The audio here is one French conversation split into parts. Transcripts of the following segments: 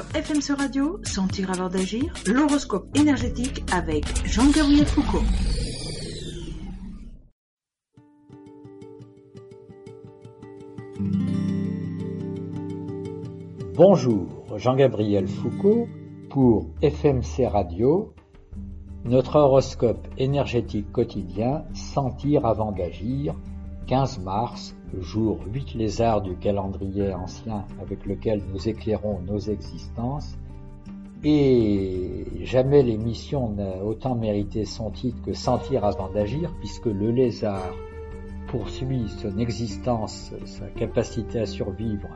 FMC Radio, Sentir avant d'agir, l'horoscope énergétique avec Jean-Gabriel Foucault. Bonjour, Jean-Gabriel Foucault pour FMC Radio, notre horoscope énergétique quotidien Sentir avant d'agir, 15 mars, jour 8 lézard du calendrier ancien avec lequel nous éclairons nos existences. Et jamais l'émission n'a autant mérité son titre que Sentir avant d'agir, puisque le lézard poursuit son existence, sa capacité à survivre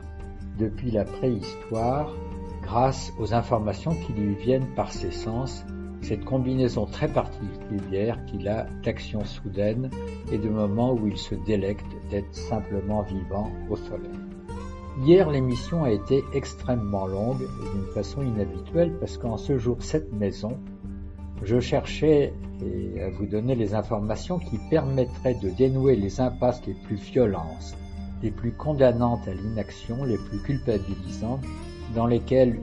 depuis la préhistoire grâce aux informations qui lui viennent par ses sens, cette combinaison très particulière qu'il a d'actions soudaines et de moments où il se délecte d'être simplement vivant au soleil. Hier, l'émission a été extrêmement longue et d'une façon inhabituelle parce qu'en ce jour cette maison, je cherchais à vous donner les informations qui permettraient de dénouer les impasses les plus violentes les plus condamnantes à l'inaction, les plus culpabilisantes, dans lesquelles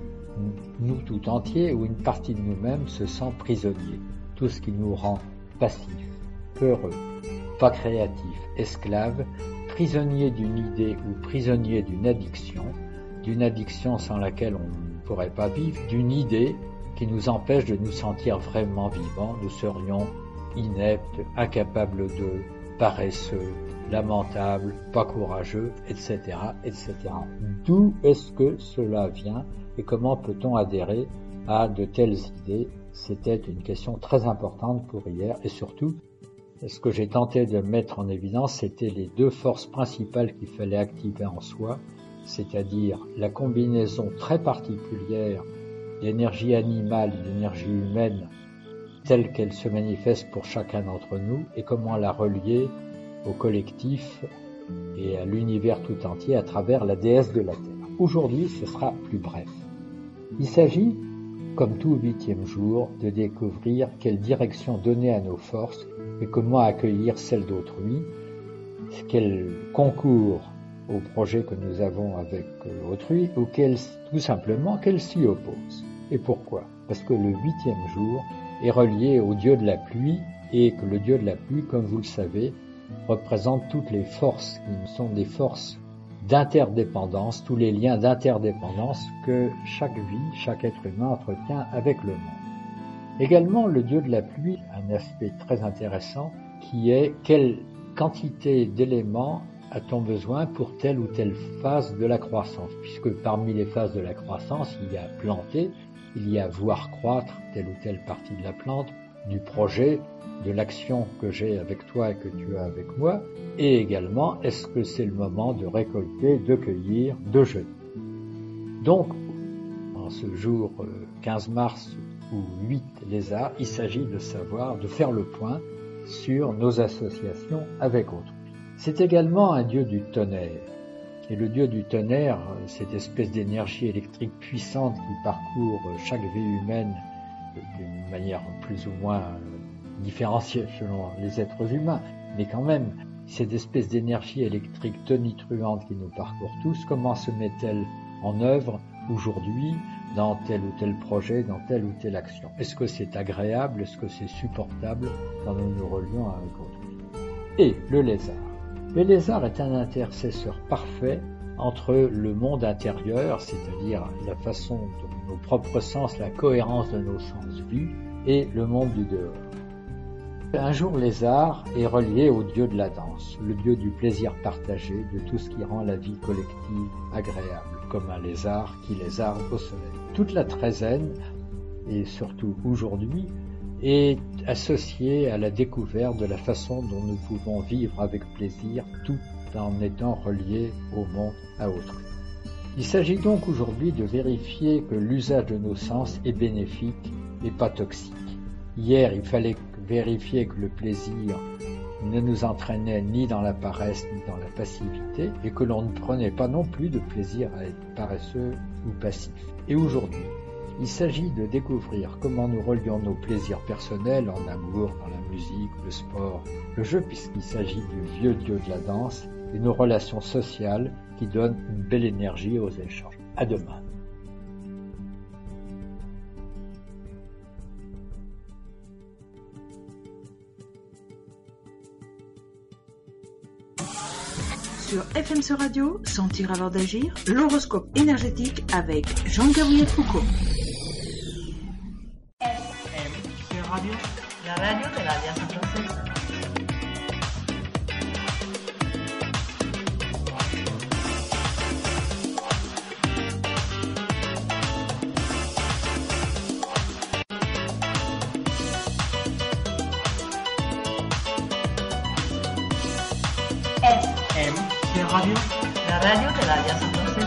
nous tout entiers ou une partie de nous-mêmes se sent prisonniers. Tout ce qui nous rend passifs, peureux, pas créatifs, esclaves, prisonniers d'une idée ou prisonniers d'une addiction, d'une addiction sans laquelle on ne pourrait pas vivre, d'une idée qui nous empêche de nous sentir vraiment vivants, nous serions ineptes, incapables de, paresseux, lamentable, pas courageux, etc., etc. D'où est-ce que cela vient? Et comment peut-on adhérer à de telles idées? C'était une question très importante pour hier et surtout, ce que j'ai tenté de mettre en évidence, c'était les deux forces principales qu'il fallait activer en soi, c'est-à-dire la combinaison très particulière d'énergie animale et d'énergie humaine telle qu'elle se manifeste pour chacun d'entre nous et comment la relier au collectif et à l'univers tout entier à travers la déesse de la Terre. Aujourd'hui, ce sera plus bref. Il s'agit, comme tout huitième jour, de découvrir quelle direction donner à nos forces et comment accueillir celles d'autrui, quel concours au projet que nous avons avec autrui ou tout simplement qu'elle s'y oppose. Et pourquoi Parce que le huitième jour est relié au dieu de la pluie et que le dieu de la pluie, comme vous le savez, représente toutes les forces qui sont des forces d'interdépendance, tous les liens d'interdépendance que chaque vie, chaque être humain entretient avec le monde. Également, le dieu de la pluie, un aspect très intéressant, qui est quelle quantité d'éléments a-t-on besoin pour telle ou telle phase de la croissance, puisque parmi les phases de la croissance, il y a planter, il y a voir croître telle ou telle partie de la plante, du projet, de l'action que j'ai avec toi et que tu as avec moi, et également est-ce que c'est le moment de récolter, de cueillir, de jeter. Donc, en ce jour 15 euh, mars ou 8 lézards, il s'agit de savoir, de faire le point sur nos associations avec autrui. C'est également un dieu du tonnerre. Et le dieu du tonnerre, cette espèce d'énergie électrique puissante qui parcourt chaque vie humaine d'une manière plus ou moins différenciée selon les êtres humains, mais quand même, cette espèce d'énergie électrique tonitruante qui nous parcourt tous, comment se met-elle en œuvre aujourd'hui dans tel ou tel projet, dans telle ou telle action? Est-ce que c'est agréable? Est-ce que c'est supportable quand nous nous relions avec autrui Et le lézard. Le lézard est un intercesseur parfait entre le monde intérieur, c'est-à-dire la façon dont nos propres sens, la cohérence de nos sens vus, et le monde du dehors. Un jour, lézard est relié au dieu de la danse, le dieu du plaisir partagé, de tout ce qui rend la vie collective agréable, comme un lézard qui lézarde au soleil. Toute la treizaine, et surtout aujourd'hui, est associée à la découverte de la façon dont nous pouvons vivre avec plaisir tout en étant reliés au monde à autrui. Il s'agit donc aujourd'hui de vérifier que l'usage de nos sens est bénéfique et pas toxique. Hier, il fallait vérifier que le plaisir ne nous entraînait ni dans la paresse ni dans la passivité et que l'on ne prenait pas non plus de plaisir à être paresseux ou passif. Et aujourd'hui, il s'agit de découvrir comment nous relions nos plaisirs personnels en amour, dans la musique, le sport, le jeu puisqu'il s'agit du vieux dieu de la danse, et nos relations sociales qui donnent une belle énergie aux échanges. À demain. Sur FMC Radio, sentir avant d'agir, l'horoscope énergétique avec Jean-Gabriel Foucault. Radio, la radio de l'Alliance française. FM Radio, la radio de l'Alliance française.